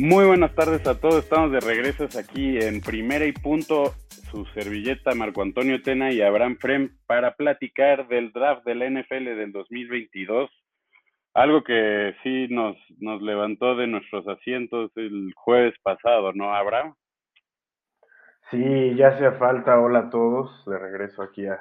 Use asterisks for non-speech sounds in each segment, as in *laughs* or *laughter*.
Muy buenas tardes a todos, estamos de regreso aquí en Primera y Punto, su servilleta Marco Antonio Tena y Abraham Frem para platicar del draft del NFL del 2022. Algo que sí nos, nos levantó de nuestros asientos el jueves pasado, ¿no, Abraham? Sí, ya hacía falta, hola a todos, de regreso aquí a,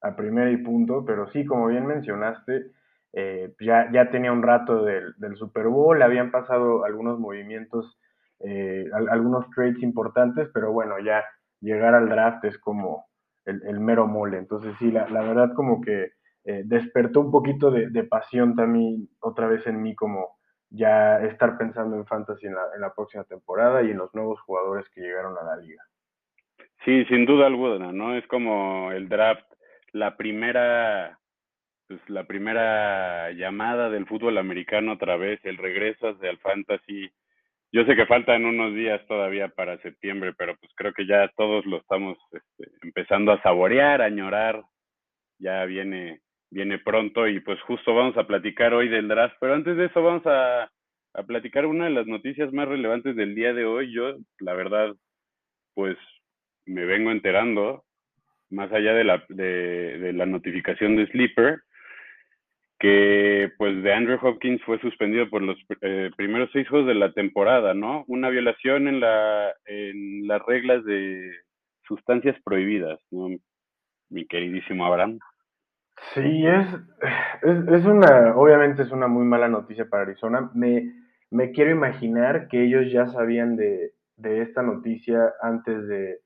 a Primera y Punto, pero sí, como bien mencionaste, eh, ya, ya tenía un rato del, del, Super Bowl, habían pasado algunos movimientos, eh, algunos trades importantes, pero bueno, ya llegar al draft es como el, mero mole. Entonces sí, la, la verdad como que eh, despertó un poquito de, de, pasión también otra vez en mí como ya estar pensando en fantasy en la, en la próxima temporada y en los nuevos jugadores que llegaron a la liga. Sí, sin duda alguna, ¿no? Es como el draft, la primera pues, la primera llamada del fútbol americano otra vez, el regreso hacia el fantasy. Yo sé que faltan unos días todavía para septiembre, pero pues creo que ya todos lo estamos este, empezando a saborear, a añorar. Ya viene, viene pronto y pues justo vamos a platicar hoy del draft, pero antes de eso vamos a, a platicar una de las noticias más relevantes del día de hoy. Yo, la verdad, pues me vengo enterando, más allá de la, de la notificación de Sleeper, que pues de Andrew Hopkins fue suspendido por los eh, primeros seis juegos de la temporada, ¿no? Una violación en la en las reglas de sustancias prohibidas, ¿no? Mi queridísimo Abraham. Sí, es, es, es, una, obviamente es una muy mala noticia para Arizona. Me, me quiero imaginar que ellos ya sabían de, de esta noticia antes de,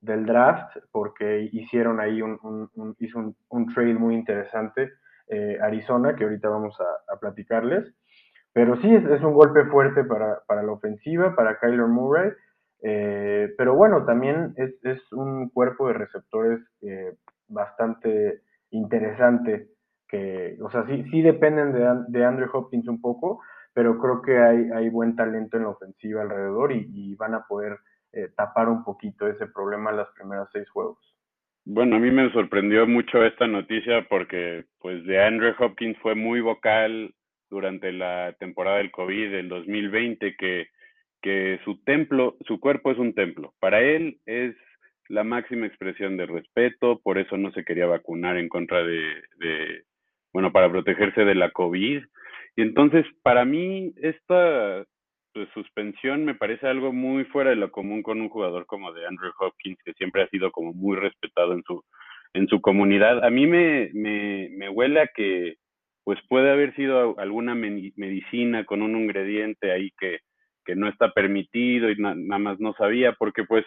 del draft, porque hicieron ahí un, un, un hizo un, un trade muy interesante eh, Arizona, que ahorita vamos a, platicarles. Pero sí, es, es, un golpe fuerte para, para la ofensiva, para Kyler Murray. Eh, pero bueno, también es, un cuerpo de receptores eh, bastante interesante, que, o sea, sí, sí dependen de, Andrew Hopkins un poco, pero creo que hay, buen talento en la ofensiva alrededor y, y van a poder eh, tapar un poquito ese problema en las primeras seis juegos. Bueno, a mí me sorprendió mucho esta noticia porque pues de Andrew Hopkins fue muy vocal durante la temporada del COVID del 2020 que, que su templo, su cuerpo es un templo. Para él es la máxima expresión de respeto, por eso no se quería vacunar en contra de, de bueno, para protegerse de la COVID. Y entonces, para mí, esta su suspensión me parece algo muy fuera de lo común con un jugador como de Andrew Hopkins, que siempre ha sido como muy respetado en su, en su comunidad. A mí me, me, me huele a que pues puede haber sido alguna medicina con un ingrediente ahí que, que no está permitido y na, nada más no sabía, porque pues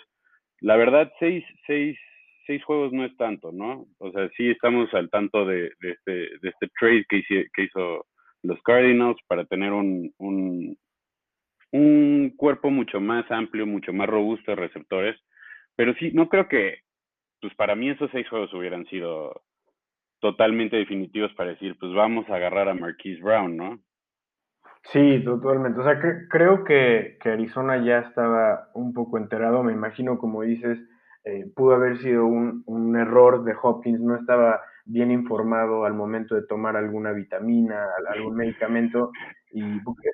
la verdad seis, seis, seis juegos no es tanto, ¿no? O sea, sí estamos al tanto de, de, este, de este trade que hizo, que hizo los Cardinals para tener un, un, un cuerpo mucho más amplio, mucho más robusto de receptores, pero sí, no creo que, pues para mí esos seis juegos hubieran sido totalmente definitivos para decir, pues vamos a agarrar a Marquise Brown, ¿no? Sí, totalmente. O sea, creo que, que, Arizona ya estaba un poco enterado, me imagino, como dices, eh, pudo haber sido un, un error de Hopkins, no estaba bien informado al momento de tomar alguna vitamina, algún medicamento, y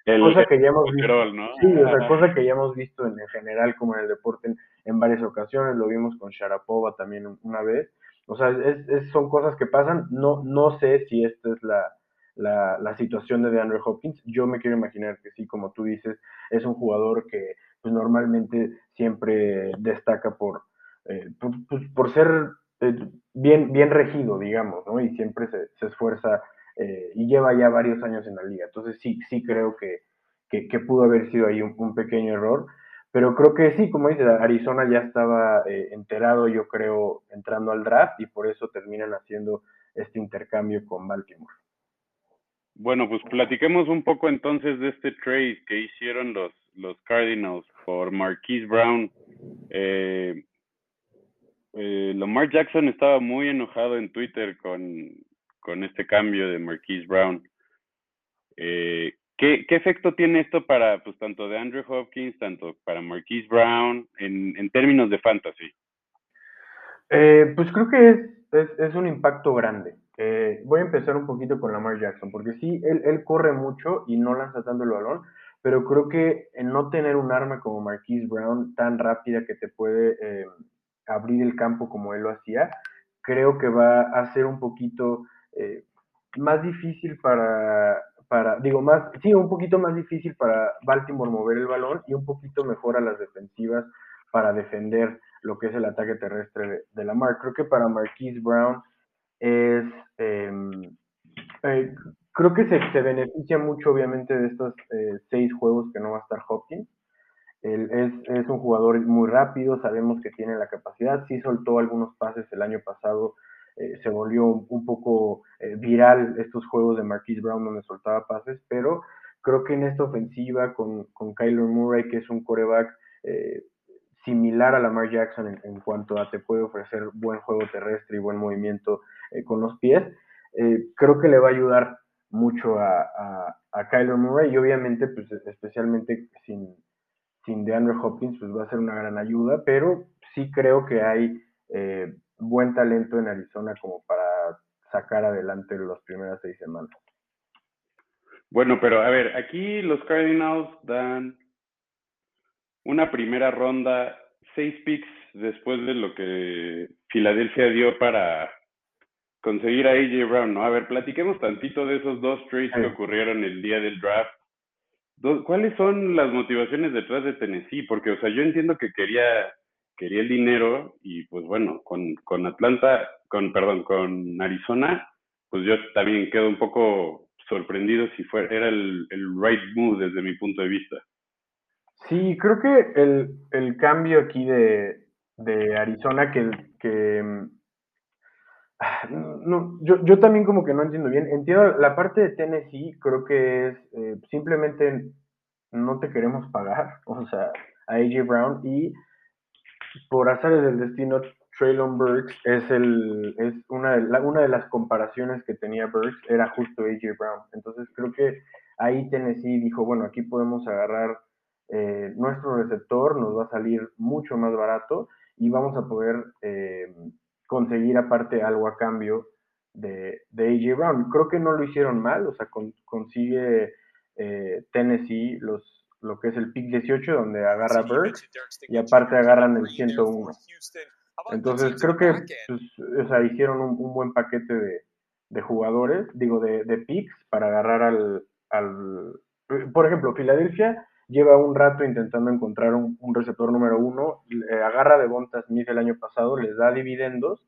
el, cosa que ya hemos visto, ¿no? sí, o sea, cosa que ya hemos visto en, general como en el deporte en, en, varias ocasiones, lo vimos con Sharapova también una vez, o sea, es, es, son cosas que pasan, no, no sé si esta es la, la, la, situación de DeAndre Hopkins, yo me quiero imaginar que sí, como tú dices, es un jugador que pues normalmente siempre destaca por, eh, por, por ser bien, bien regido, digamos, ¿no? Y siempre se, esfuerza eh, y lleva ya varios años en la liga. Entonces sí, sí creo que, que, pudo haber sido ahí un, un, pequeño error. Pero creo que sí, como dice, Arizona ya estaba eh, enterado, yo creo, entrando al draft y por eso terminan haciendo este intercambio con Baltimore. Bueno, pues platiquemos un poco entonces de este trade que hicieron los, los Cardinals por Marquise Brown. Eh, eh, Jackson estaba muy enojado en Twitter con, con este cambio de Marquise Brown. Eh, ¿qué, ¿qué, efecto tiene esto para, pues, tanto de Andrew Hopkins, tanto para Marquise Brown, en, en términos de fantasy? Eh, pues creo que es, es, es un impacto grande. Eh, voy a empezar un poquito con Lamar Jackson, porque sí, él, él corre mucho y no lanza tanto el balón, pero creo que no tener un arma como Marquise Brown tan rápida que te puede eh, abrir el campo como él lo hacía, creo que va a ser un poquito eh, más difícil para, digo, más, sí, un poquito más difícil para Baltimore mover el balón y un poquito mejor a las defensivas para defender lo que es el ataque terrestre de, de Lamar. Creo que para Marquise Brown es, em, eh, creo que se, se, beneficia mucho obviamente de estos eh, seis juegos que no va a estar Hopkins. Él es, es, un jugador muy rápido, sabemos que tiene la capacidad, sí soltó algunos pases el año pasado, eh, se volvió un poco eh, viral estos juegos de Marquise Brown donde soltaba pases, pero creo que en esta ofensiva con, con Kyler Murray, que es un coreback eh, similar a Lamar Jackson en, cuanto a te puede ofrecer buen juego terrestre y buen movimiento con los pies, creo que le va a ayudar mucho a, a, a, Kyler Murray y obviamente, pues especialmente sin, sin DeAndre Hopkins, pues va a ser una gran ayuda, pero sí creo que hay eh, buen talento en Arizona como para sacar adelante las primeras seis semanas. Bueno, pero a ver, aquí los Cardinals dan una primera ronda, seis picks después de lo que Filadelfia dio para conseguir a AJ Brown, ¿no? A ver, platiquemos tantito de esos dos trades que ocurrieron el día del draft. ¿Cuáles son las motivaciones detrás de Tennessee? Porque, o sea, yo entiendo que quería, quería el dinero y, pues bueno, con, con Atlanta, con, perdón, con Arizona, pues yo también quedo un poco sorprendido si fue, era el, el right move desde mi punto de vista. Sí, creo que el, el cambio aquí de, de Arizona que, que no, yo, yo también como que no entiendo bien. Entiendo la parte de Tennessee, creo que es eh, simplemente no te queremos pagar, *laughs* o sea, a AJ Brown y por azares del destino, Traylon Burks es, el, es una, de las comparaciones que tenía Burks, era justo AJ Brown. Entonces creo que ahí Tennessee dijo, bueno, aquí podemos agarrar eh, nuestro receptor, nos va a salir mucho más barato y vamos a poder... Eh, conseguir aparte algo a cambio de, de, AJ Brown. Creo que no lo hicieron mal, o sea, con, consigue eh, Tennessee los, lo que es el pick 18, donde agarra Burks y aparte agarran el 101. Entonces creo que pues, o sea, hicieron un, un, buen paquete de, de jugadores, digo, de, de, picks para agarrar al, al... Por ejemplo, Filadelfia lleva un rato intentando encontrar un, receptor número uno, agarra de Bonta Smith el año pasado, les da dividendos,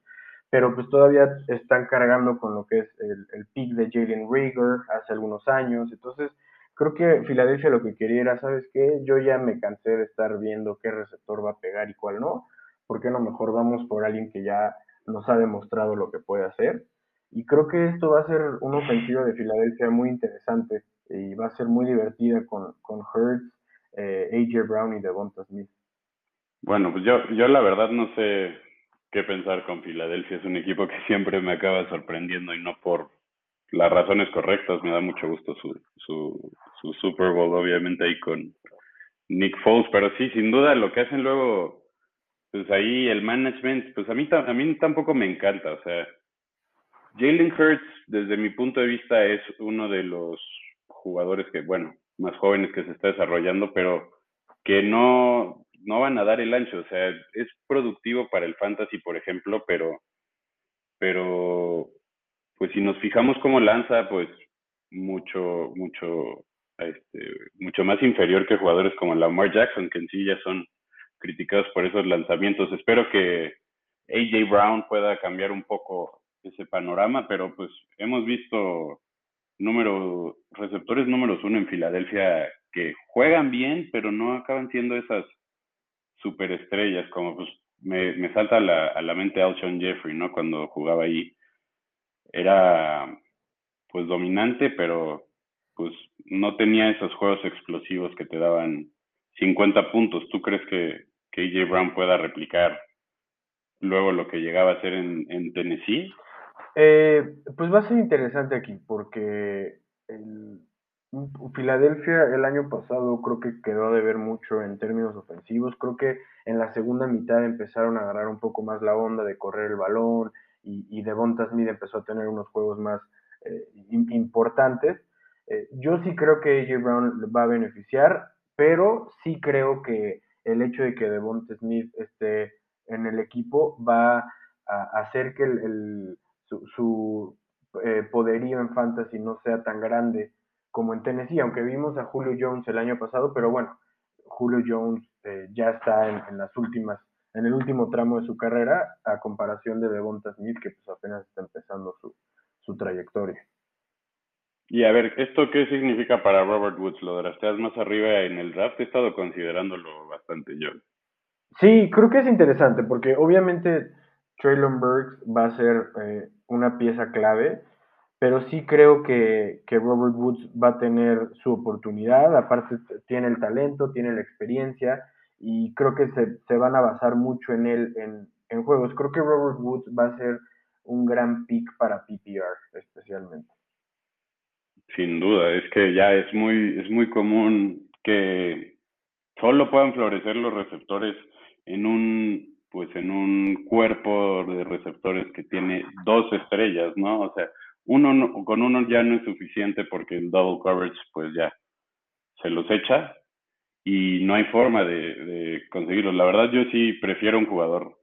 pero pues todavía están cargando con lo que es el, el pick de Jalen Rieger hace algunos años, entonces creo que Filadelfia lo que quería era, ¿sabes qué? Yo ya me cansé de estar viendo qué receptor va a pegar y cuál no, ¿por qué no mejor vamos por alguien que ya nos ha demostrado lo que puede hacer? Y creo que esto va a ser una ofensiva de Filadelfia muy interesante y va a ser muy divertida con, con Hurts, eh, AJ Brown y Devonta Smith. Bueno, pues yo, yo la verdad no sé qué pensar con Filadelfia. Es un equipo que siempre me acaba sorprendiendo y no por las razones correctas. Me da mucho gusto su, su, su Super Bowl, obviamente, ahí con Nick Foles. Pero sí, sin duda, lo que hacen luego, pues ahí el management, pues a mí, a mí tampoco me encanta. O sea, Jalen Hurts, desde mi punto de vista, es uno de los jugadores que, bueno, más jóvenes que se está desarrollando, pero que no, no van a dar el ancho. O sea, es productivo para el fantasy, por ejemplo, pero, pero, pues si nos fijamos cómo lanza, pues mucho, mucho, este, mucho más inferior que jugadores como Lamar Jackson, que en sí ya son criticados por esos lanzamientos. Espero que AJ Brown pueda cambiar un poco ese panorama, pero pues hemos visto número, receptores números uno en Filadelfia que juegan bien, pero no acaban siendo esas superestrellas, como pues me, me salta a la, a la mente Alshon Jeffrey, ¿no? Cuando jugaba ahí. Era pues dominante, pero pues no tenía esos juegos explosivos que te daban 50 puntos. ¿Tú crees que, que AJ Brown pueda replicar luego lo que llegaba a ser en, en Tennessee? Eh, pues va a ser interesante aquí porque el, Filadelfia el año pasado creo que quedó de ver mucho en términos ofensivos. Creo que en la segunda mitad empezaron a agarrar un poco más la onda de correr el balón y, y Devonta Smith empezó a tener unos juegos más eh, importantes. Eh, yo sí creo que AJ Brown va a beneficiar, pero sí creo que el hecho de que Devonta Smith esté en el equipo va a hacer que el, su, eh, poderío en fantasy no sea tan grande como en Tennessee, aunque vimos a Julio Jones el año pasado, pero bueno, Julio Jones eh, ya está en, las últimas, en el último tramo de su carrera, a comparación de Devonta Smith, que pues apenas está empezando su, su trayectoria. Y a ver, ¿esto qué significa para Robert Woods? ¿Lo drafteas más arriba en el draft? He estado considerándolo bastante yo. Sí, creo que es interesante porque obviamente Traylon Burks va a ser eh, una pieza clave, pero sí creo que, Robert Woods va a tener su oportunidad, aparte tiene el talento, tiene la experiencia y creo que se, van a basar mucho en él en, en, juegos. Creo que Robert Woods va a ser un gran pick para PPR especialmente. Sin duda, es que ya es muy, es muy común que solo puedan florecer los receptores en un pues en un cuerpo de receptores que tiene dos estrellas, ¿no? O sea, uno con uno ya no es suficiente porque el double coverage pues ya se los echa y no hay forma de, de conseguirlo. La verdad yo sí prefiero un jugador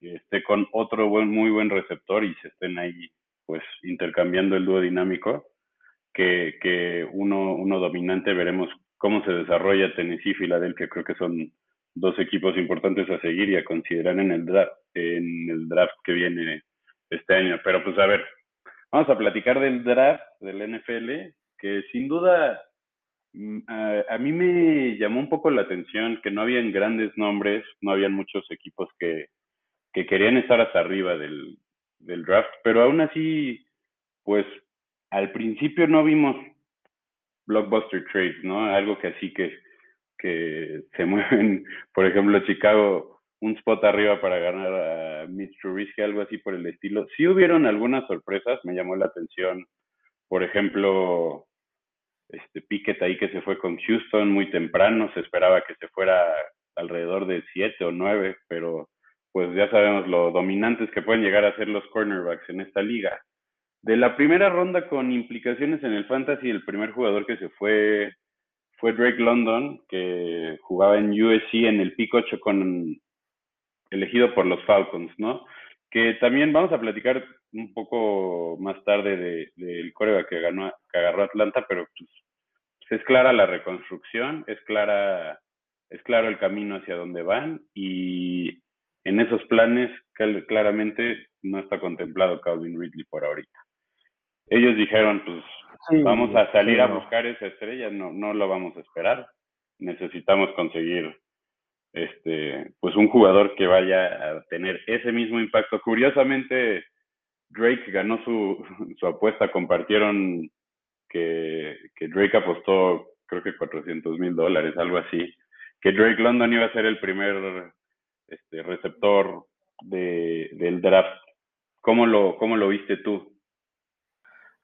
que esté con otro muy buen receptor y se estén ahí pues intercambiando el dúo dinámico que, que uno, uno dominante veremos cómo se desarrolla Tennessee y Filadelfia creo que son dos equipos importantes a seguir y a considerar en el draft, en el draft que viene este año. Pero pues a ver, vamos a platicar del draft del NFL, que sin duda mm, a, mí me llamó un poco la atención que no habían grandes nombres, no habían muchos equipos que, que querían estar hasta arriba del, del draft, pero aún así, pues al principio no vimos blockbuster trades, ¿no? Algo que así que que se *laughs* mueven, por ejemplo, Chicago, un spot arriba para ganar a Mitch Trubisky, algo así por el estilo. Sí hubieron algunas sorpresas, me llamó la atención, por ejemplo, este Pickett ahí que se fue con Houston muy temprano, se esperaba que se fuera alrededor de siete o nueve, pero pues ya sabemos lo dominantes que pueden llegar a ser los cornerbacks en esta liga. De la primera ronda con implicaciones en el fantasy, el primer jugador que se fue fue Drake London, que jugaba en USC en el pick 8 con, elegido por los Falcons, ¿no? Que también vamos a platicar un poco más tarde del de, que, ganó, que agarró Atlanta, pero pues, pues, es clara la reconstrucción, es clara es claro el camino hacia donde van y en esos planes claramente no está contemplado Calvin Ridley por ahorita. Ellos dijeron, pues vamos a salir a buscar esa estrella, no, no lo vamos a esperar. Necesitamos conseguir este, pues un jugador que vaya a tener ese mismo impacto. Curiosamente, Drake ganó su, *laughs* su apuesta, compartieron que, que Drake apostó creo que 400 mil dólares, algo así, que Drake London iba a ser el primer este, receptor de, del draft. ¿Cómo lo, ¿Cómo lo viste tú?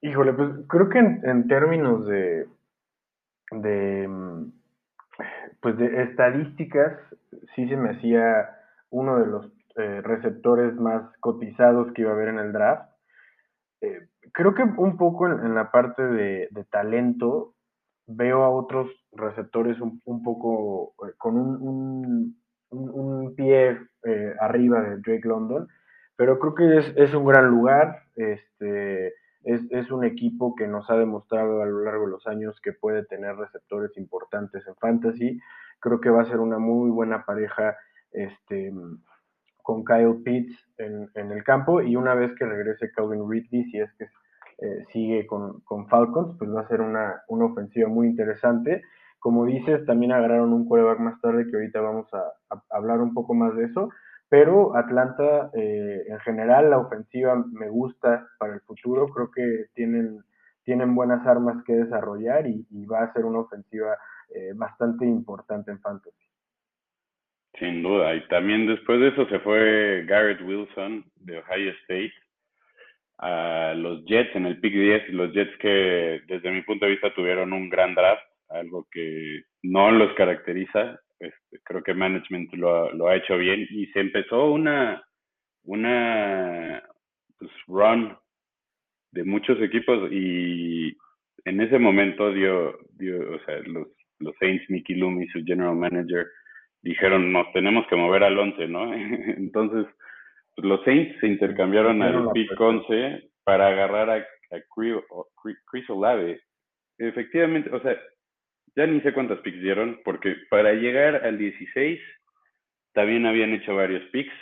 Híjole, pues creo que en, términos de, de, mm, pues de estadísticas, sí se me hacía uno de los eh, receptores más cotizados que iba a haber en el draft. Eh, creo que un poco en, la parte de, talento veo a otros receptores un, poco eh, con un, pie arriba de Drake London, pero creo que es, es un gran lugar. Este, es, un equipo que nos ha demostrado a lo largo de los años que puede tener receptores importantes en fantasy. Creo que va a ser una muy buena pareja este, con Kyle Pitts en, el campo y una vez que regrese Calvin Ridley, si es que eh, sigue con, Falcons, pues va a ser una, ofensiva muy interesante. Como dices, también agarraron un quarterback más tarde que ahorita vamos a hablar un poco más de eso, pero Atlanta eh, en general la ofensiva me gusta para el futuro, creo que tienen, tienen buenas armas que desarrollar y, va a ser una ofensiva eh, bastante importante en fantasy. Sin duda, y también después de eso se fue Garrett Wilson de Ohio State a los Jets en el pick 10, los Jets que desde mi punto de vista tuvieron un gran draft, algo que no los caracteriza, este, creo que management lo, ha hecho bien y se empezó una, una pues, run de muchos equipos y en ese momento dio, dio o sea, los, los Saints, Mickey Loomis, su general manager, dijeron, nos tenemos que mover al 11, ¿no? *laughs* Entonces, pues, los Saints se intercambiaron al pick 11 para agarrar a, a Chris Olave. Efectivamente, o sea, ya ni sé cuántas picks dieron, porque para llegar al 16 también habían hecho varios picks.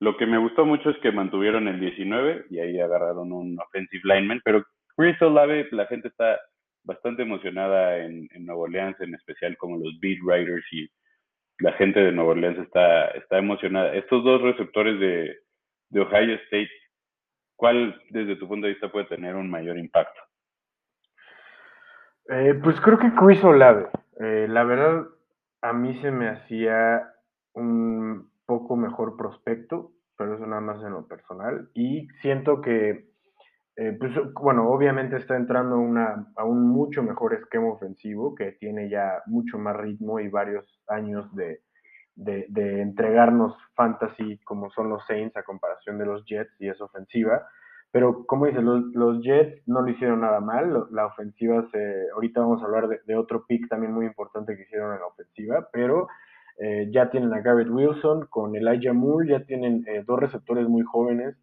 Lo que me gustó mucho es que mantuvieron el 19 y ahí agarraron un offensive lineman, pero Chris Olave, la gente está bastante emocionada en, en Nueva Orleans, en especial como los beat writers y la gente de Nueva Orleans está, está emocionada. Estos dos receptores de, de Ohio State, ¿cuál desde tu punto de vista puede tener un mayor impacto? Eh, pues creo que Chris Olave. Eh, la verdad, a mí se me hacía un poco mejor prospecto, pero eso nada más en lo personal. Y siento que, eh, pues bueno, obviamente está entrando una, a un mucho mejor esquema ofensivo que tiene ya mucho más ritmo y varios años de, de, de entregarnos fantasy como son los Saints a comparación de los Jets y es ofensiva. Pero, como dices, los, Jets no lo hicieron nada mal. La ofensiva, se, ahorita vamos a hablar de, otro pick también muy importante que hicieron en la ofensiva, pero eh, ya tienen a Garrett Wilson con Elijah Moore, ya tienen eh, dos receptores muy jóvenes,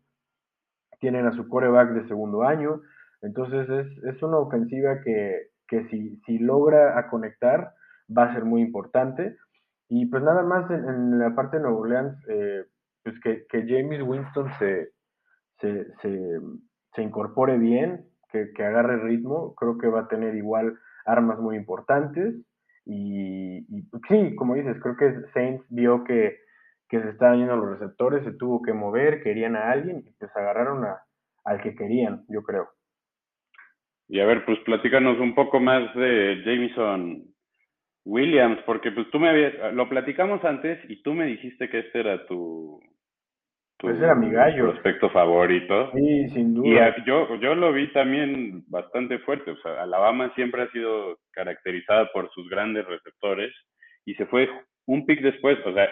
tienen a su coreback de segundo año. Entonces, es, es una ofensiva que, que si, si, logra a conectar, va a ser muy importante. Y pues nada más en, la parte de Nueva Orleans, eh, pues que, que James Winston se se, incorpore bien, que, que, agarre ritmo, creo que va a tener igual armas muy importantes. Y, sí, como dices, creo que Saints vio que, se estaban yendo los receptores, se tuvo que mover, querían a alguien y pues agarraron a, al que querían, yo creo. Y a ver, pues platícanos un poco más de Jameson Williams, porque pues tú me habías, lo platicamos antes y tú me dijiste que este era tu, pues era mi gallo. Prospecto favorito. Sí, sin duda. Y yo, yo lo vi también bastante fuerte. O sea, Alabama siempre ha sido caracterizada por sus grandes receptores y se fue un pick después. O sea,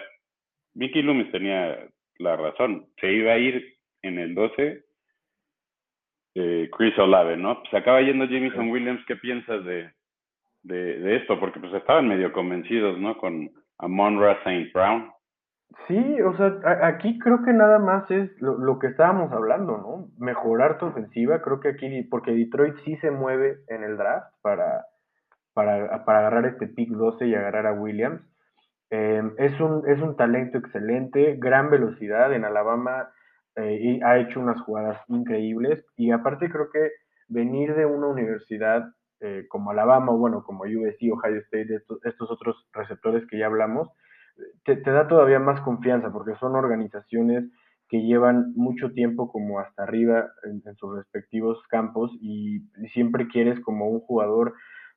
Mickey Loomis tenía la razón. Se iba a ir en el 12 eh, Chris Olave, ¿no? Se acaba yendo Jameson Williams. ¿Qué piensas de, de, de, esto? Porque pues estaban medio convencidos, ¿no? Con Amon Ra St. Brown. Sí, o sea, aquí creo que nada más es lo, que estábamos hablando, ¿no? Mejorar tu ofensiva, creo que aquí, porque Detroit sí se mueve en el draft para, para, para agarrar este pick 12 y agarrar a Williams. Em, es, un, es un talento excelente, gran velocidad en Alabama, eh, y ha hecho unas jugadas increíbles y aparte creo que venir de una universidad eh, como Alabama, bueno, como USC, Ohio State, estos, estos otros receptores que ya hablamos, te, da todavía más confianza porque son organizaciones que llevan mucho tiempo como hasta arriba en, sus respectivos campos y, siempre quieres como un jugador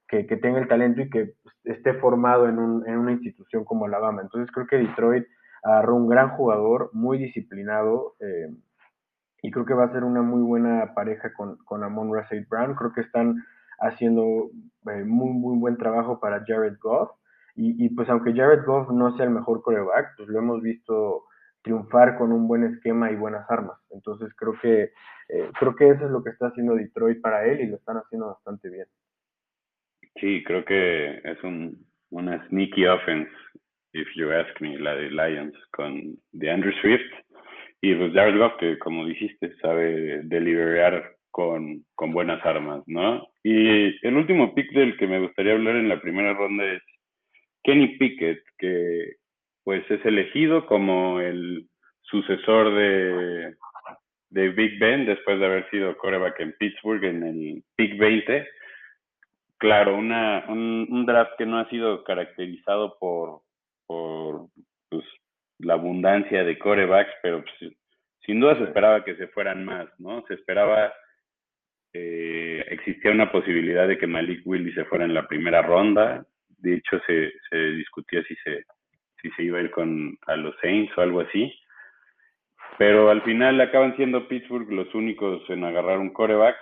que, tenga el talento y que pues, esté formado en, una institución como Alabama. Entonces creo que Detroit agarró un gran jugador, muy disciplinado eh, y creo que va a ser una muy buena pareja con, con Amon Russell Brown. Creo que están haciendo eh, muy, muy buen trabajo para Jared Goff y, pues aunque Jared Goff no sea el mejor coreback, pues lo hemos visto triunfar con un buen esquema y buenas armas. Entonces creo que eh, creo que eso es lo que está haciendo Detroit para él y lo están haciendo bastante bien. Sí, creo que es un, una sneaky offense, if you ask me, la de Lions con de Andrew Swift y pues Jared Goff que como dijiste sabe deliberar con, con buenas armas, ¿no? Y el último pick del que me gustaría hablar en la primera ronda es Kenny Pickett, que pues es elegido como el sucesor de, de Big Ben después de haber sido coreback en Pittsburgh en el pick 20. Claro, una, un, draft que no ha sido caracterizado por, por pues, la abundancia de corebacks, pero pues, sin duda se esperaba que se fueran más, ¿no? Se esperaba, eh, existía una posibilidad de que Malik Willis se fuera en la primera ronda, de hecho se, se discutía si se, si se iba a ir con a los Saints o algo así. Pero al final acaban siendo Pittsburgh los únicos en agarrar un coreback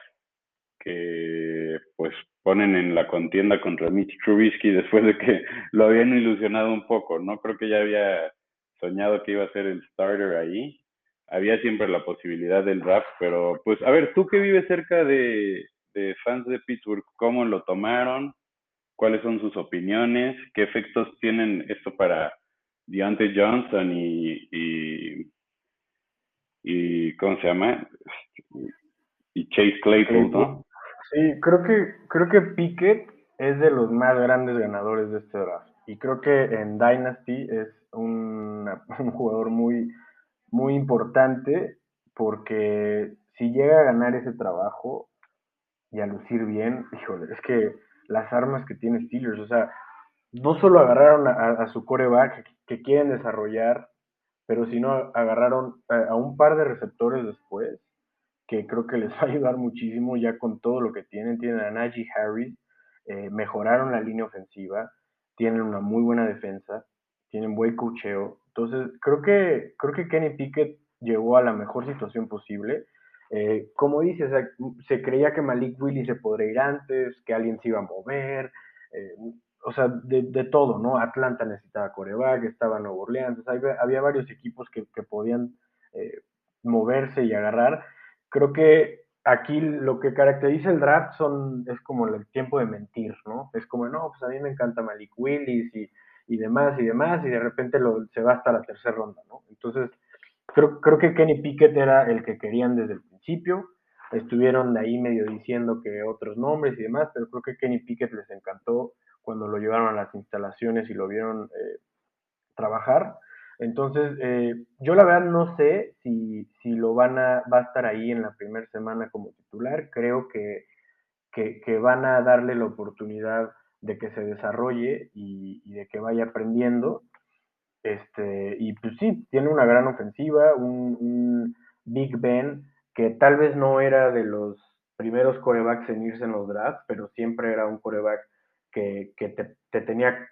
que pues ponen en la contienda contra Mitch Trubisky después de que *laughs* lo habían ilusionado un poco, ¿no? Creo que ya había soñado que iba a ser el starter ahí. Había siempre la posibilidad del draft, pero pues a ver, tú que vives cerca de, de fans de Pittsburgh, ¿cómo lo tomaron? ¿Cuáles son sus opiniones? ¿Qué efectos tienen esto para Deontay Johnson y, y, ¿cómo se llama? Y Chase Claypool, ¿no? Sí, creo que, creo que Pickett es de los más grandes ganadores de este draft. Y creo que en Dynasty es un, *laughs* un jugador muy, muy importante porque si llega a ganar ese trabajo y a lucir bien, híjole, es que las armas que tiene Steelers, o sea, no solo agarraron a, su coreback que, quieren desarrollar, pero sino agarraron a, un par de receptores después, que creo que les *laughs* va a ayudar muchísimo ya con todo lo que tienen. Tienen a Najee Harris, eh, mejoraron la línea ofensiva, tienen una muy buena defensa, tienen buen cocheo. Entonces, creo que, creo que Kenny Pickett llegó a la mejor situación posible. Eh, como dices, se creía que Malik Willis se podría ir antes, que alguien se iba a mover, eh, o sea, de, todo, ¿no? Atlanta necesitaba coreback, estaba Nuevo Orleans, había, varios equipos que, podían eh, moverse y agarrar. Creo que aquí lo que caracteriza el draft son, es como el tiempo de mentir, ¿no? Es como, no, pues a mí me encanta Malik Willis y, y demás y demás, y de repente lo, se va hasta la tercera ronda, ¿no? Entonces, creo, creo que Kenny Pickett era el que querían desde el principio. Estuvieron ahí medio diciendo que otros nombres y demás, pero creo que Kenny Pickett les encantó cuando lo llevaron a las instalaciones y lo vieron eh, trabajar. Entonces, eh, yo la verdad no sé si, si, lo van a, va a estar ahí en la primera semana como titular. Creo que, que, van a darle la oportunidad de que se desarrolle y, de que vaya aprendiendo. Este, y pues sí, tiene una gran ofensiva, un, un Big Ben que tal vez no era de los primeros corebacks en irse en los drafts, pero siempre era un coreback que, te, tenía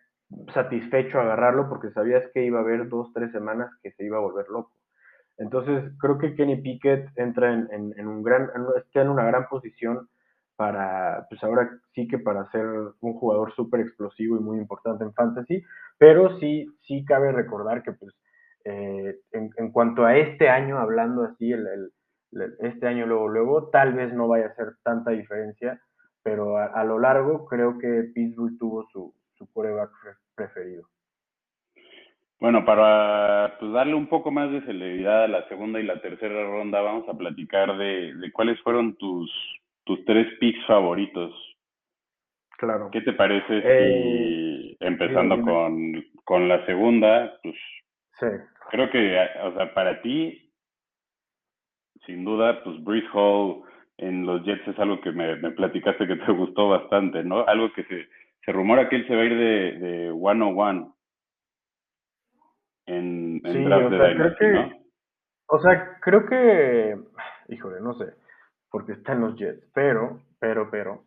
satisfecho agarrarlo porque sabías que iba a haber dos, tres semanas que se iba a volver loco. Entonces, creo que Kenny Pickett entra en, un gran, está en una gran posición para, pues ahora sí que para ser un jugador súper explosivo y muy importante en fantasy, pero sí, sí cabe recordar que pues eh, en, cuanto a este año, hablando así, el, este año luego, luego, tal vez no vaya a ser tanta diferencia, pero a, lo largo creo que Pittsburgh tuvo su, su coreback preferido. Bueno, para pues, darle un poco más de celeridad a la segunda y la tercera ronda, vamos a platicar de, de cuáles fueron tus, tus tres picks favoritos. Claro. ¿Qué te parece si eh, empezando con, con la segunda, pues sí. creo que, o sea, para ti, sin duda, pues Breeze Hall en los Jets es algo que me, platicaste que te *laughs* gustó bastante, ¿no? Algo que se, se rumora que él se va a ir de, de 101 en, en draft de Dynasty, ¿no? O sea, creo que, híjole, no sé, porque está en los Jets, pero, pero, pero,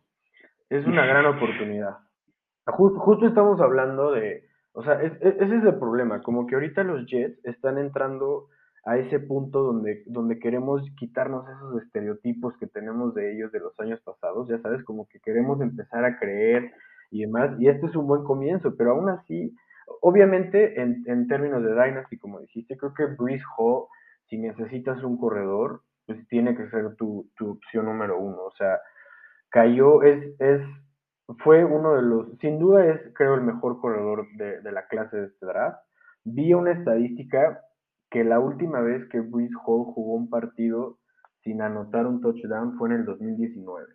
es una gran oportunidad. Justo, estamos hablando de, o sea, ese es el problema, como que ahorita los Jets están entrando a ese punto donde, donde queremos quitarnos esos estereotipos que tenemos de ellos de los años pasados, ya sabes, como que queremos empezar a creer y demás, y este es un buen comienzo, pero aún así, obviamente en, en términos de Dynasty, como dijiste, creo que Breeze Hall, si necesitas un corredor, pues tiene que ser tu, tu opción número uno, o sea, cayó, es, es, fue uno de los, sin duda es creo el mejor corredor de, de la clase de este draft, vi una estadística que la última vez que Breeze Hall jugó un partido sin anotar un touchdown fue en el 2019.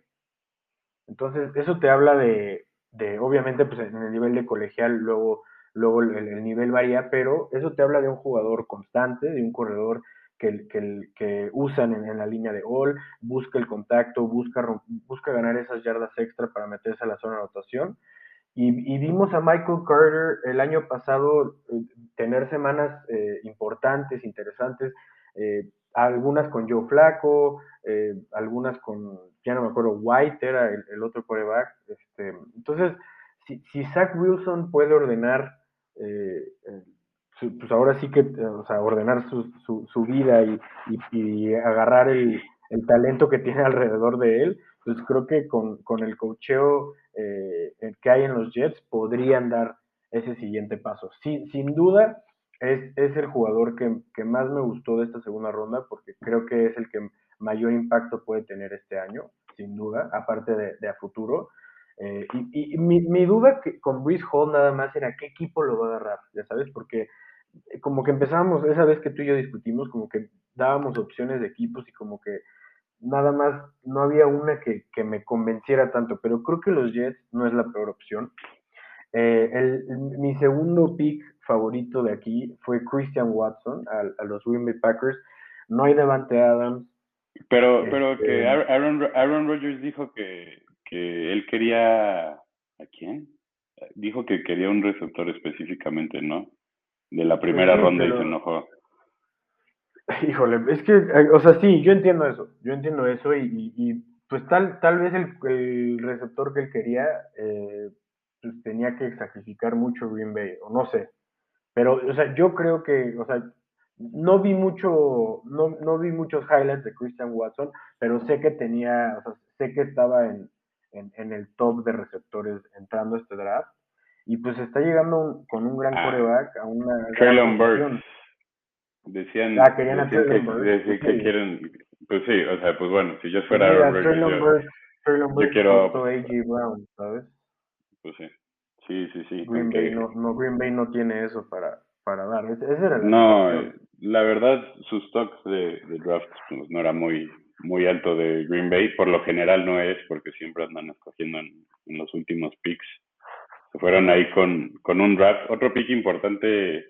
Entonces, eso te habla de, de obviamente, pues en el nivel de colegial, luego, luego el, nivel varía, pero eso te habla de un jugador constante, de un corredor que, que, que usan en, la línea de all, busca el contacto, busca, busca ganar esas yardas extra para meterse a la zona de anotación. Y, vimos a Michael Carter el año pasado eh, tener semanas eh, importantes, interesantes, eh, algunas con Joe Flaco, algunas con, ya no me acuerdo, White era el, otro coreback. Este, entonces, si, si, Zach Wilson puede ordenar, pues ahora sí que, o sea, ordenar su, su, vida y, y, agarrar el talento que tiene alrededor de él, pues creo que con, con el cocheo eh, que hay en los Jets podrían dar ese siguiente paso. Sin, sin duda, es, es el jugador que, que, más me gustó de esta segunda ronda porque creo que es el que mayor impacto puede tener este año. sin duda, aparte de, a futuro. Eh, y, mi, mi, duda que con Breeze Hall nada más era qué equipo lo va a agarrar, ya sabes, porque como que empezamos, esa vez que tú y yo discutimos, como que dábamos opciones de equipos y como que nada más no había una que, que me convenciera tanto, pero creo que los Jets no es la peor opción. Eh, el, mi segundo pick favorito de aquí fue Christian Watson a, los Green Bay Packers. No hay Devante Adams. Pero, pero que este Aaron, Aaron Rodgers dijo que, que él quería. ¿A quién? Dijo que quería un receptor específicamente, ¿no? De la primera pues ronda y se enojó. Híjole, es que, eh, o sea, sí, yo entiendo eso, yo entiendo eso y, y, pues tal, tal vez el, el, receptor que él quería eh, pues tenía que sacrificar mucho Green Bay, o no sé, pero, o sea, yo creo que, o sea, no vi mucho, no, no vi muchos highlights de Christian Watson, pero sé que tenía, o sea, sé que estaba en, en, en el top de receptores entrando a este draft. Y pues está llegando con un gran coreback ah, a una Traylon Burks decían, ah, querían decían que, que, quieren pues sí o sea pues bueno si yo fuera Aaron Traylon Burks yo quiero AJ Brown sabes pues sí. Sí sí sí Green Bay no, no Green Bay no tiene eso para para dar. Ese, era el no la verdad sus stocks de, de draft pues, no era muy muy alto de Green Bay. Por lo general no es porque siempre andan escogiendo en, en los últimos picks. Se fueron ahí con, con un draft. Otro pick importante,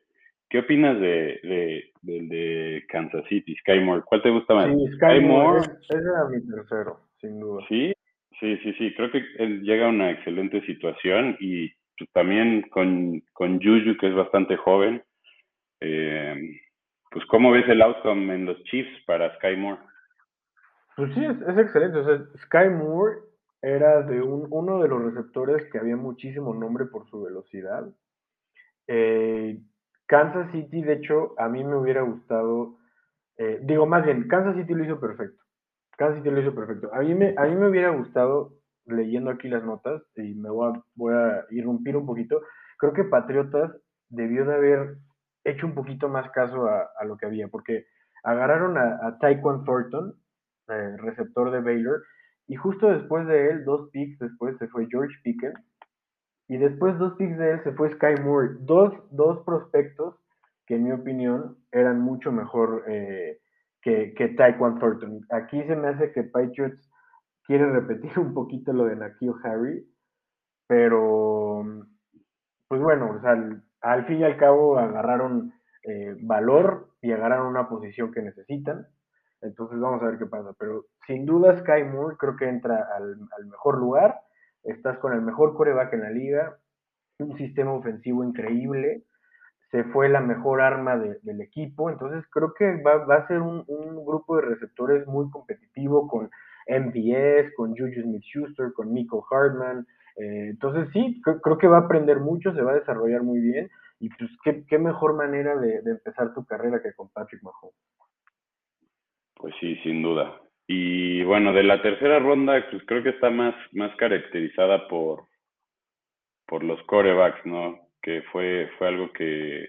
¿qué opinas de, de, de, Kansas City, Sky Moore? ¿Cuál te gusta más? Sí, Sky, Moore, ese era mi tercero, sin duda. Sí, sí, sí, sí, creo que él llega a una excelente situación y pues, también con, con Juju, que es bastante joven. Eh, pues, ¿cómo ves el outcome en los Chiefs para Sky Moore? Pues sí, es, es excelente. O sea, Sky Moore era de un, uno de los receptores que había muchísimo nombre por su velocidad. Eh, Kansas City, de hecho, a mí me hubiera gustado, eh, digo más bien, Kansas City lo hizo perfecto. Kansas City lo hizo perfecto. A mí me, a mí me hubiera gustado, leyendo aquí las notas, y me voy a, voy a irrumpir un poquito, creo que Patriotas debió de haber hecho un poquito más caso a, lo que había, porque agarraron a, a Taekwon Thornton, eh, receptor de Baylor, y justo después de él, dos picks después, se fue George Pickens. Y después, dos picks de él, se fue Sky Moore. Dos, dos prospectos que, en mi opinión, eran mucho mejor eh, que, que Taekwon Thornton. Aquí se me hace que Patriots quiere repetir un poquito lo de Nakil Harry. Pero, pues bueno, o sea, al, fin y al cabo agarraron eh, valor y agarraron una posición que necesitan. Entonces vamos a ver qué pasa. Pero sin duda Sky Moore creo que entra al, mejor lugar. Estás con el mejor coreback en la liga, un sistema ofensivo increíble. Se fue la mejor arma del equipo. Entonces creo que va, a ser un, grupo de receptores muy competitivo con MVS, con Juju Smith-Schuster, con Nico Hartman. Eh, entonces sí, creo, que va a aprender mucho, se va a desarrollar muy bien. Y pues qué, mejor manera de, de empezar tu carrera que con Patrick Mahomes. Pues sí, sin duda. Y bueno, de la tercera ronda, pues creo que está más, más caracterizada por, por los corebacks, ¿no? Que fue, fue algo que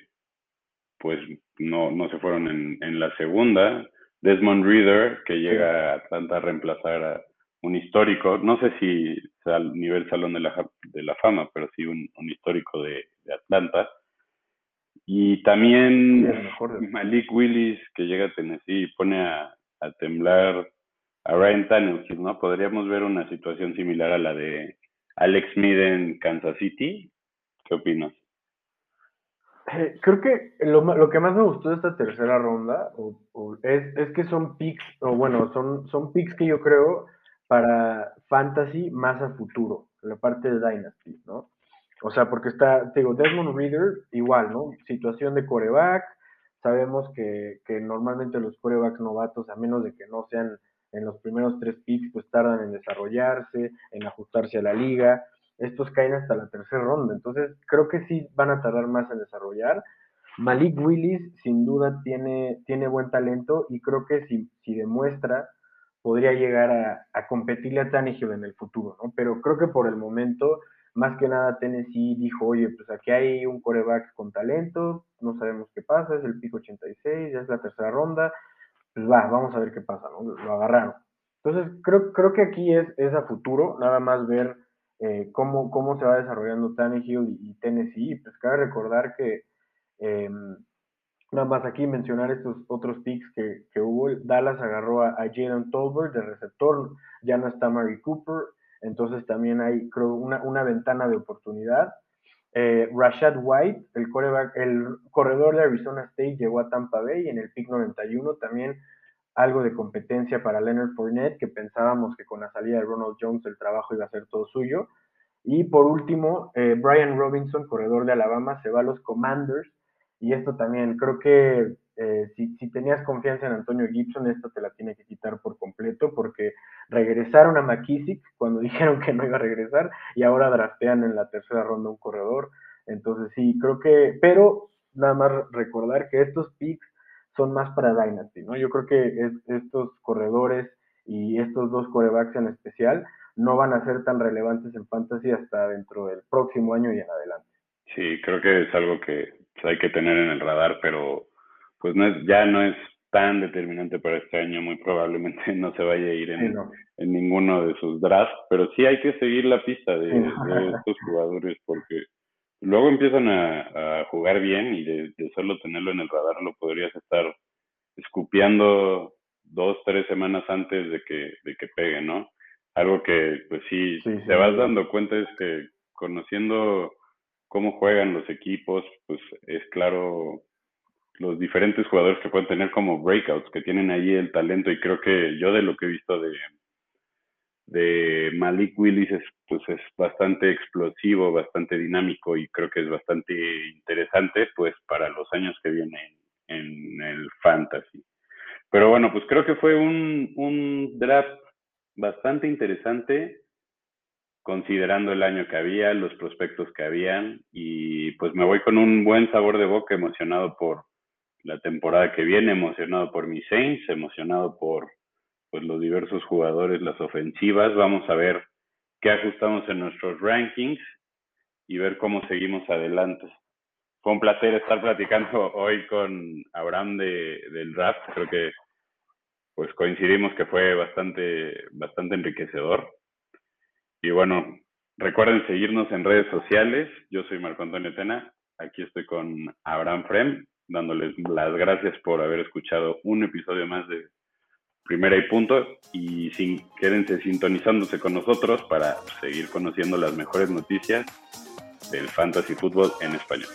pues no, no se fueron en, en la segunda. Desmond Reader, que llega a Atlanta a reemplazar a un histórico, no sé si al nivel Salón de la, de la Fama, pero sí un, un histórico de, de, Atlanta. Y también Malik Willis, que llega a Tennessee y pone a, a temblar a Ryan Tannehill, ¿no? Podríamos ver una situación similar a la de Alex Smith en Kansas City. ¿Qué opinas? Eh, creo que lo, que más me gustó de esta tercera ronda es, que son picks, o bueno, son, son picks que yo creo para fantasy más a futuro, la parte de Dynasty, ¿no? O sea, porque está, digo, Desmond Reader, igual, ¿no? Situación de coreback, Sabemos que, que normalmente los corebacks novatos, a menos de que no sean en los primeros tres picks, pues tardan en desarrollarse, en ajustarse a la liga. Estos caen hasta la tercera ronda, entonces creo que sí van a tardar más en desarrollar. Malik Willis sin duda tiene, tiene buen talento y creo que si, si demuestra podría llegar a, a competirle a Tannehill en el futuro, ¿no? Pero creo que por el momento más que nada Tennessee dijo, oye, pues aquí hay un coreback con talento, no sabemos qué pasa, es el pico 86, ya es la tercera ronda, pues va, vamos a ver qué pasa, ¿no? Lo agarraron. Entonces, creo, creo que aquí es, es a futuro, nada más ver eh, cómo, cómo se va desarrollando Tannehill y, y Tennessee. Pues cabe recordar que, em, nada más aquí mencionar estos otros picks que, que hubo. Dallas agarró a, a Jalen Tolbert de receptor, ya no está Mary Cooper, entonces también hay, creo, una, una ventana de oportunidad. Eh, Rashad White, el, el corredor de Arizona State, llegó a Tampa Bay en el pick 91 también algo de competencia para Leonard Fournette, que pensábamos que con la salida de Ronald Jones el trabajo iba a ser todo suyo. Y por último, eh, Brian Robinson, corredor de Alabama, se va a los Commanders. Y esto también, creo que eh, si, tenías confianza en Antonio Gibson, esto te la tiene que quitar por completo, porque regresaron a McKissick cuando *laughs* dijeron que no iba a regresar y ahora draftean en la tercera ronda un corredor. Entonces sí, creo que, pero nada más recordar que estos picks son más para Dynasty, ¿no? Yo creo que estos corredores y estos dos corebacks en especial no van a ser tan relevantes en fantasy hasta dentro del próximo año y en adelante. Sí, creo que es algo que hay que tener en el radar, pero pues no es, ya no es tan determinante para este año, muy probablemente *laughs* no se vaya a ir en, en ninguno de sus drafts, pero sí hay que seguir la pista de, de estos jugadores porque luego empiezan a, jugar bien y de, solo tenerlo en el radar lo podrías estar escupiando dos, tres semanas antes de que, de que pegue, ¿no? Algo que, pues sí, te vas dando cuenta es que conociendo cómo juegan los equipos, pues es claro los diferentes jugadores que pueden tener como breakouts, que tienen ahí el talento y creo que yo de lo que he visto de, de Malik Willis es, pues es bastante explosivo, bastante dinámico y creo que es bastante interesante pues para los años que vienen en el fantasy. Pero bueno, pues creo que fue un, un draft bastante interesante considerando el año que había, los prospectos que habían y pues me voy con un buen sabor de boca emocionado por la temporada que viene, emocionado por mis Saints, emocionado por pues los diversos jugadores, las ofensivas. Vamos a ver qué ajustamos en nuestros rankings y ver cómo seguimos adelante. Fue un placer estar platicando hoy con Abraham de, del draft. Creo que pues coincidimos que fue bastante, bastante enriquecedor. Y bueno, recuerden seguirnos en redes sociales. Yo soy Marco Antonio Tena. Aquí estoy con Abraham Frem, dándoles las gracias por haber escuchado un episodio más de Primera y Punto y sin, quédense sintonizándose con nosotros para seguir conociendo las mejores noticias del fantasy fútbol en español.